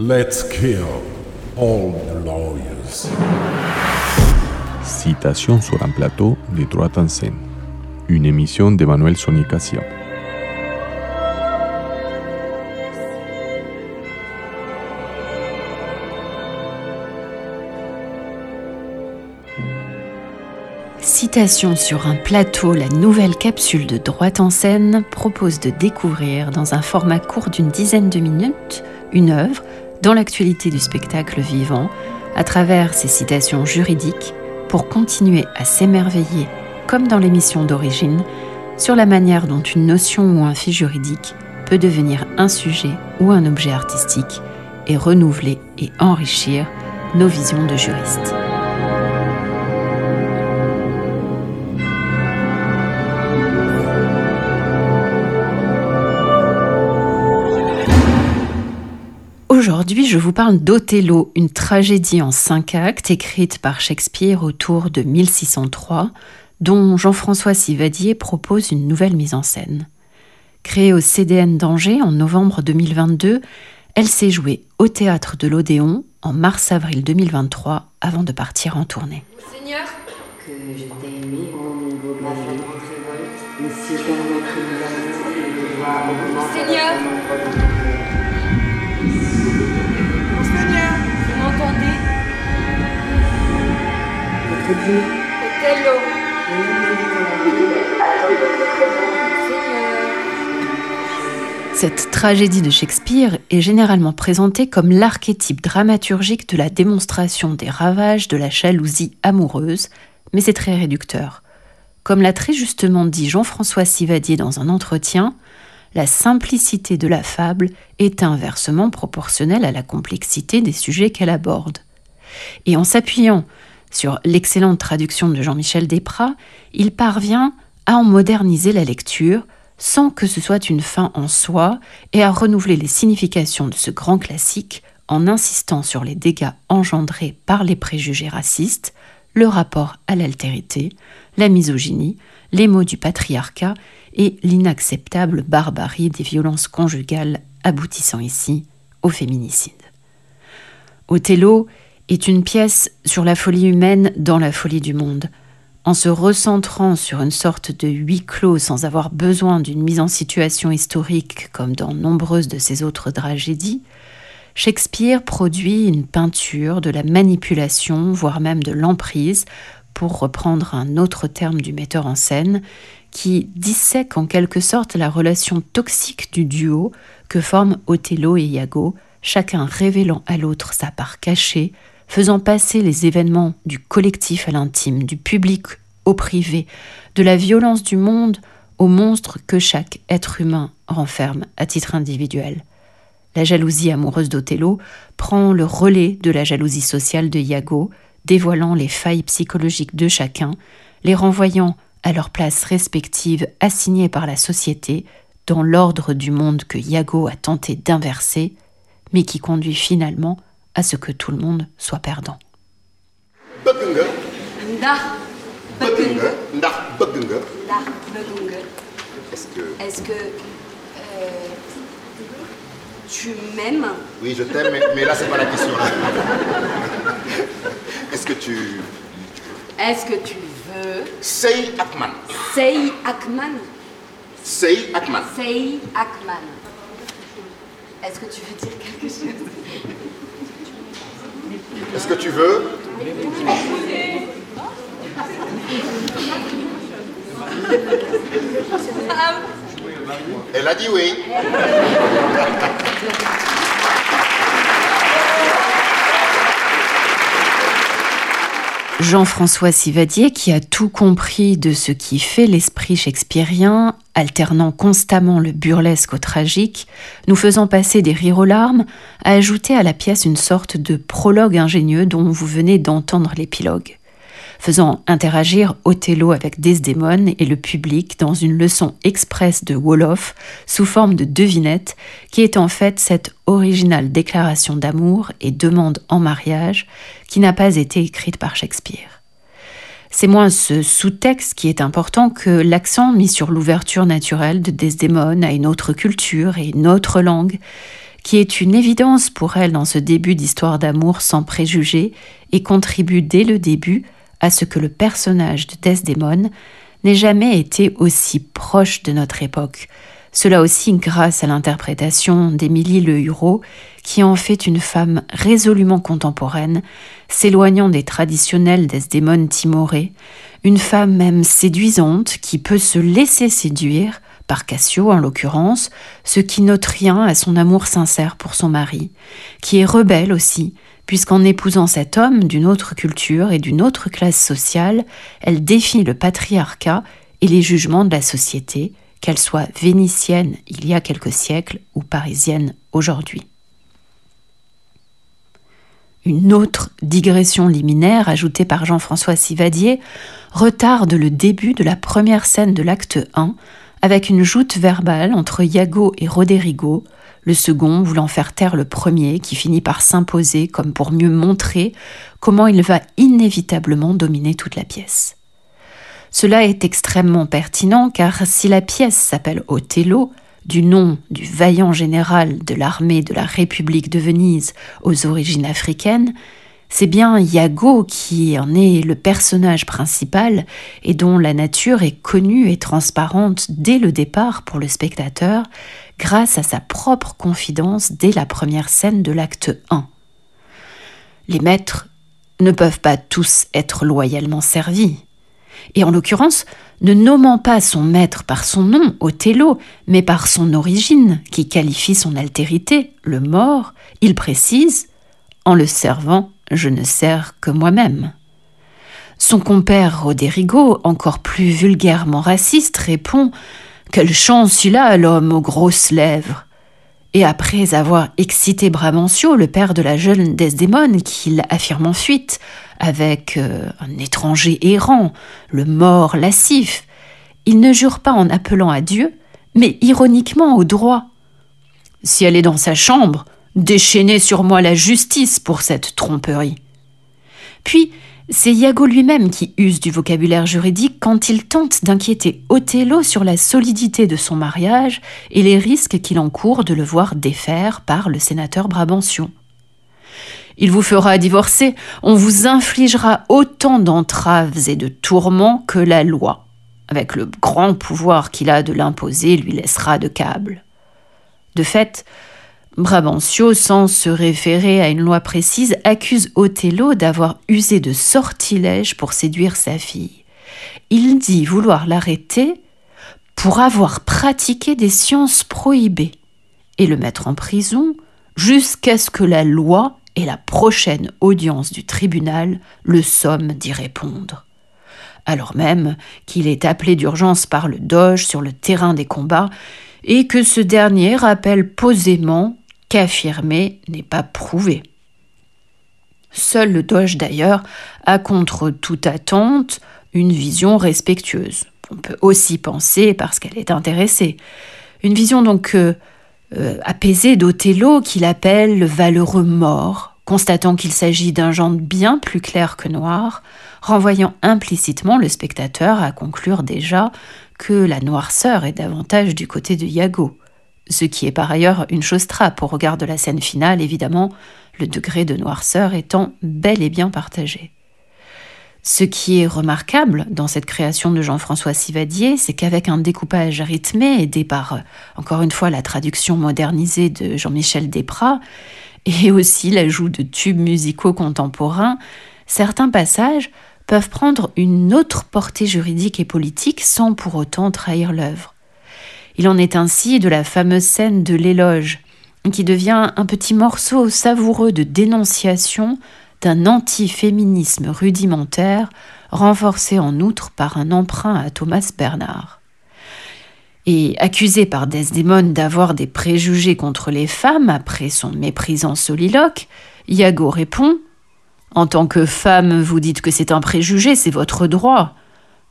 Let's kill all the lawyers. Citation sur un plateau de droite en scène. Une émission de Manuel Sonicación. Citation sur un plateau, la nouvelle capsule de droite en scène propose de découvrir dans un format court d'une dizaine de minutes une œuvre dans l'actualité du spectacle vivant à travers ses citations juridiques pour continuer à s'émerveiller, comme dans l'émission d'origine, sur la manière dont une notion ou un fait juridique peut devenir un sujet ou un objet artistique et renouveler et enrichir nos visions de juristes. Aujourd'hui, je vous parle d'Othello, une tragédie en cinq actes écrite par Shakespeare autour de 1603, dont Jean-François Sivadier propose une nouvelle mise en scène. Créée au CDN d'Angers en novembre 2022, elle s'est jouée au théâtre de l'Odéon en mars-avril 2023 avant de partir en tournée. Seigneur, que je t'ai mis au niveau de la révolte, mais si permettre nous amours, le doigt augmenter Seigneur. Seigneur, Othello. Cette tragédie de Shakespeare est généralement présentée comme l'archétype dramaturgique de la démonstration des ravages de la jalousie amoureuse, mais c'est très réducteur. Comme l'a très justement dit Jean-François Sivadier dans un entretien, la simplicité de la fable est inversement proportionnelle à la complexité des sujets qu'elle aborde. Et en s'appuyant sur l'excellente traduction de Jean-Michel Desprats, il parvient à en moderniser la lecture sans que ce soit une fin en soi et à renouveler les significations de ce grand classique en insistant sur les dégâts engendrés par les préjugés racistes, le rapport à l'altérité, la misogynie, les mots du patriarcat et l'inacceptable barbarie des violences conjugales aboutissant ici au féminicide. Othello est une pièce sur la folie humaine dans la folie du monde. En se recentrant sur une sorte de huis clos sans avoir besoin d'une mise en situation historique comme dans nombreuses de ses autres tragédies, Shakespeare produit une peinture de la manipulation, voire même de l'emprise, pour reprendre un autre terme du metteur en scène, qui dissèque en quelque sorte la relation toxique du duo que forment Othello et Iago, chacun révélant à l'autre sa part cachée, faisant passer les événements du collectif à l'intime, du public au privé, de la violence du monde au monstre que chaque être humain renferme à titre individuel. La jalousie amoureuse d'Othello prend le relais de la jalousie sociale de Iago, dévoilant les failles psychologiques de chacun, les renvoyant à leur place respective assignées par la société dans l'ordre du monde que Iago a tenté d'inverser, mais qui conduit finalement à ce que tout le monde soit perdant. est-ce que? Est-ce que euh, tu m'aimes? Oui je t'aime mais, mais là c'est pas la question est-ce que tu Est-ce que tu veux? Sëy ak man Sei Akman. Sëy ak man Sei Akman. Est-ce que tu veux dire quelque chose? Est-ce que tu veux? Elle a dit oui Jean-François Sivadier, qui a tout compris de ce qui fait l'esprit shakespearien, alternant constamment le burlesque au tragique, nous faisant passer des rires aux larmes, a ajouté à la pièce une sorte de prologue ingénieux dont vous venez d'entendre l'épilogue, faisant interagir Othello avec Desdémone et le public dans une leçon express de Wolof sous forme de devinette qui est en fait cette originale déclaration d'amour et demande en mariage qui n'a pas été écrite par Shakespeare. C'est moins ce sous-texte qui est important que l'accent mis sur l'ouverture naturelle de Desdémone à une autre culture et une autre langue, qui est une évidence pour elle dans ce début d'histoire d'amour sans préjugés et contribue dès le début à ce que le personnage de Desdemone n'ait jamais été aussi proche de notre époque. Cela aussi grâce à l'interprétation d'Émilie Le Hureau, qui en fait une femme résolument contemporaine, s'éloignant des traditionnels Desdemone timoré, une femme même séduisante qui peut se laisser séduire, par Cassio en l'occurrence, ce qui note rien à son amour sincère pour son mari, qui est rebelle aussi, puisqu'en épousant cet homme d'une autre culture et d'une autre classe sociale, elle défie le patriarcat et les jugements de la société, qu'elle soit vénitienne il y a quelques siècles ou parisienne aujourd'hui. Une autre digression liminaire ajoutée par Jean-François Sivadier retarde le début de la première scène de l'acte 1 avec une joute verbale entre Iago et Roderigo, le second voulant faire taire le premier qui finit par s'imposer comme pour mieux montrer comment il va inévitablement dominer toute la pièce. Cela est extrêmement pertinent car si la pièce s'appelle Othello, du nom du vaillant général de l'armée de la République de Venise aux origines africaines, c'est bien Iago qui en est le personnage principal et dont la nature est connue et transparente dès le départ pour le spectateur grâce à sa propre confidence dès la première scène de l'acte 1. Les maîtres ne peuvent pas tous être loyalement servis. Et en l'occurrence, ne nommant pas son maître par son nom, Othello, mais par son origine, qui qualifie son altérité, le mort, il précise En le servant, je ne sers que moi-même. Son compère Roderigo, encore plus vulgairement raciste, répond Quelle chance il a, l'homme aux grosses lèvres Et après avoir excité Bramancio, le père de la jeune Desdémone, qu'il affirme en fuite, avec euh, un étranger errant, le mort lascif, il ne jure pas en appelant à Dieu, mais ironiquement au droit. Si elle est dans sa chambre, déchaînez sur moi la justice pour cette tromperie. Puis, c'est Iago lui-même qui use du vocabulaire juridique quand il tente d'inquiéter Othello sur la solidité de son mariage et les risques qu'il encourt de le voir défaire par le sénateur Brabantion. Il vous fera divorcer, on vous infligera autant d'entraves et de tourments que la loi, avec le grand pouvoir qu'il a de l'imposer, lui laissera de câble. De fait, Brabancio, sans se référer à une loi précise, accuse Othello d'avoir usé de sortilèges pour séduire sa fille. Il dit vouloir l'arrêter pour avoir pratiqué des sciences prohibées et le mettre en prison jusqu'à ce que la loi et la prochaine audience du tribunal le somment d'y répondre. Alors même qu'il est appelé d'urgence par le Doge sur le terrain des combats et que ce dernier rappelle posément qu'affirmer n'est pas prouvé. Seul le Doge d'ailleurs a contre toute attente une vision respectueuse. On peut aussi penser parce qu'elle est intéressée. Une vision donc euh, euh, apaisée d'Othello qu'il appelle le valeureux mort, constatant qu'il s'agit d'un genre bien plus clair que noir, renvoyant implicitement le spectateur à conclure déjà que la noirceur est davantage du côté de Iago ce qui est par ailleurs une chose trappe au regard de la scène finale, évidemment, le degré de noirceur étant bel et bien partagé. Ce qui est remarquable dans cette création de Jean-François Sivadier, c'est qu'avec un découpage rythmé aidé par, encore une fois, la traduction modernisée de Jean-Michel Desprats, et aussi l'ajout de tubes musicaux contemporains, certains passages peuvent prendre une autre portée juridique et politique sans pour autant trahir l'œuvre. Il en est ainsi de la fameuse scène de l'éloge, qui devient un petit morceau savoureux de dénonciation d'un anti-féminisme rudimentaire, renforcé en outre par un emprunt à Thomas Bernard. Et accusé par Desdémone d'avoir des préjugés contre les femmes après son méprisant soliloque, Iago répond En tant que femme, vous dites que c'est un préjugé, c'est votre droit.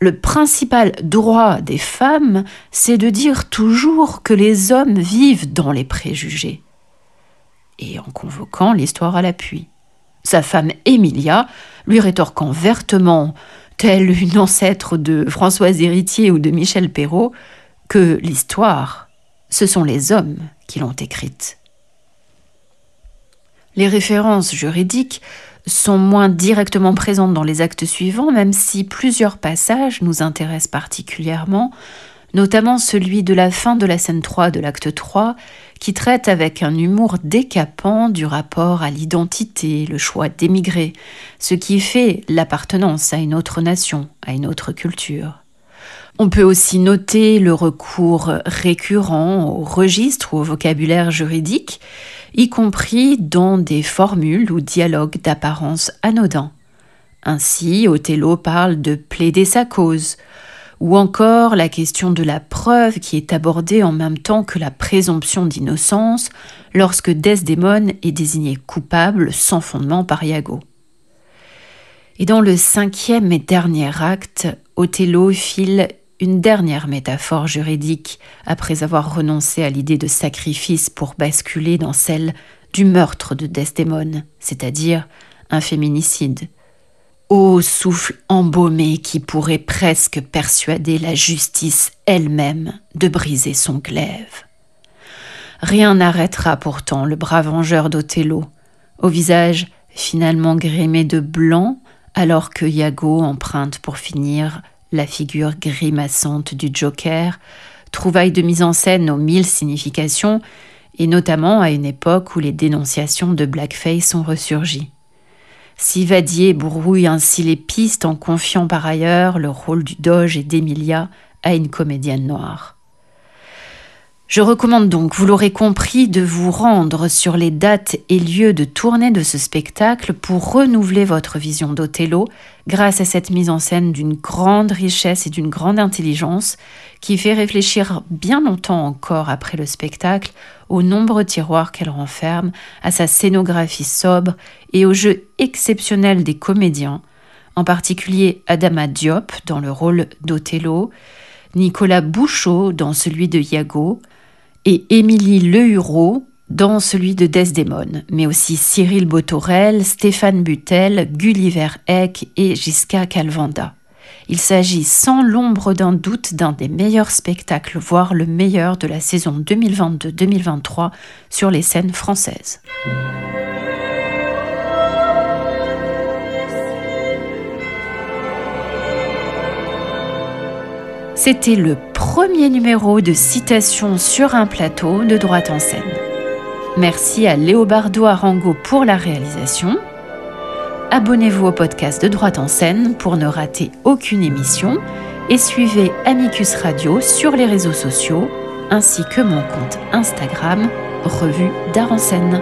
Le principal droit des femmes, c'est de dire toujours que les hommes vivent dans les préjugés. Et en convoquant l'histoire à l'appui. Sa femme Emilia lui rétorquant vertement, telle une ancêtre de Françoise Héritier ou de Michel Perrault, que l'histoire, ce sont les hommes qui l'ont écrite. Les références juridiques sont moins directement présentes dans les actes suivants, même si plusieurs passages nous intéressent particulièrement, notamment celui de la fin de la scène 3 de l'acte 3, qui traite avec un humour décapant du rapport à l'identité, le choix d'émigrer, ce qui fait l'appartenance à une autre nation, à une autre culture. On peut aussi noter le recours récurrent au registre ou au vocabulaire juridique, y compris dans des formules ou dialogues d'apparence anodin. Ainsi, Othello parle de plaider sa cause, ou encore la question de la preuve qui est abordée en même temps que la présomption d'innocence lorsque Desdémone est désigné coupable sans fondement par Iago. Et dans le cinquième et dernier acte, Othello file une dernière métaphore juridique après avoir renoncé à l'idée de sacrifice pour basculer dans celle du meurtre de Desdémone, c'est-à-dire un féminicide. Ô souffle embaumé qui pourrait presque persuader la justice elle-même de briser son glaive. Rien n'arrêtera pourtant le brave vengeur d'Othello, au visage finalement grimé de blanc, alors que Iago emprunte pour finir la figure grimaçante du Joker, trouvaille de mise en scène aux mille significations, et notamment à une époque où les dénonciations de blackface ont ressurgi. Sivadier brouille ainsi les pistes en confiant par ailleurs le rôle du Doge et d'Emilia à une comédienne noire. Je recommande donc, vous l'aurez compris, de vous rendre sur les dates et lieux de tournée de ce spectacle pour renouveler votre vision d'Othello grâce à cette mise en scène d'une grande richesse et d'une grande intelligence qui fait réfléchir bien longtemps encore après le spectacle aux nombreux tiroirs qu'elle renferme, à sa scénographie sobre et au jeu exceptionnel des comédiens, en particulier Adama Diop dans le rôle d'Othello, Nicolas Bouchot dans celui de Iago, et Émilie Lehureau dans celui de Desdémone, mais aussi Cyril Botorel, Stéphane Butel, Gulliver Eck et Gisca Calvanda. Il s'agit sans l'ombre d'un doute d'un des meilleurs spectacles, voire le meilleur de la saison 2022-2023 sur les scènes françaises. C'était le premier numéro de citation sur un plateau de droite en scène. Merci à Léobardo Arango pour la réalisation. Abonnez-vous au podcast de droite en scène pour ne rater aucune émission et suivez Amicus Radio sur les réseaux sociaux ainsi que mon compte Instagram Revue d'Art en scène.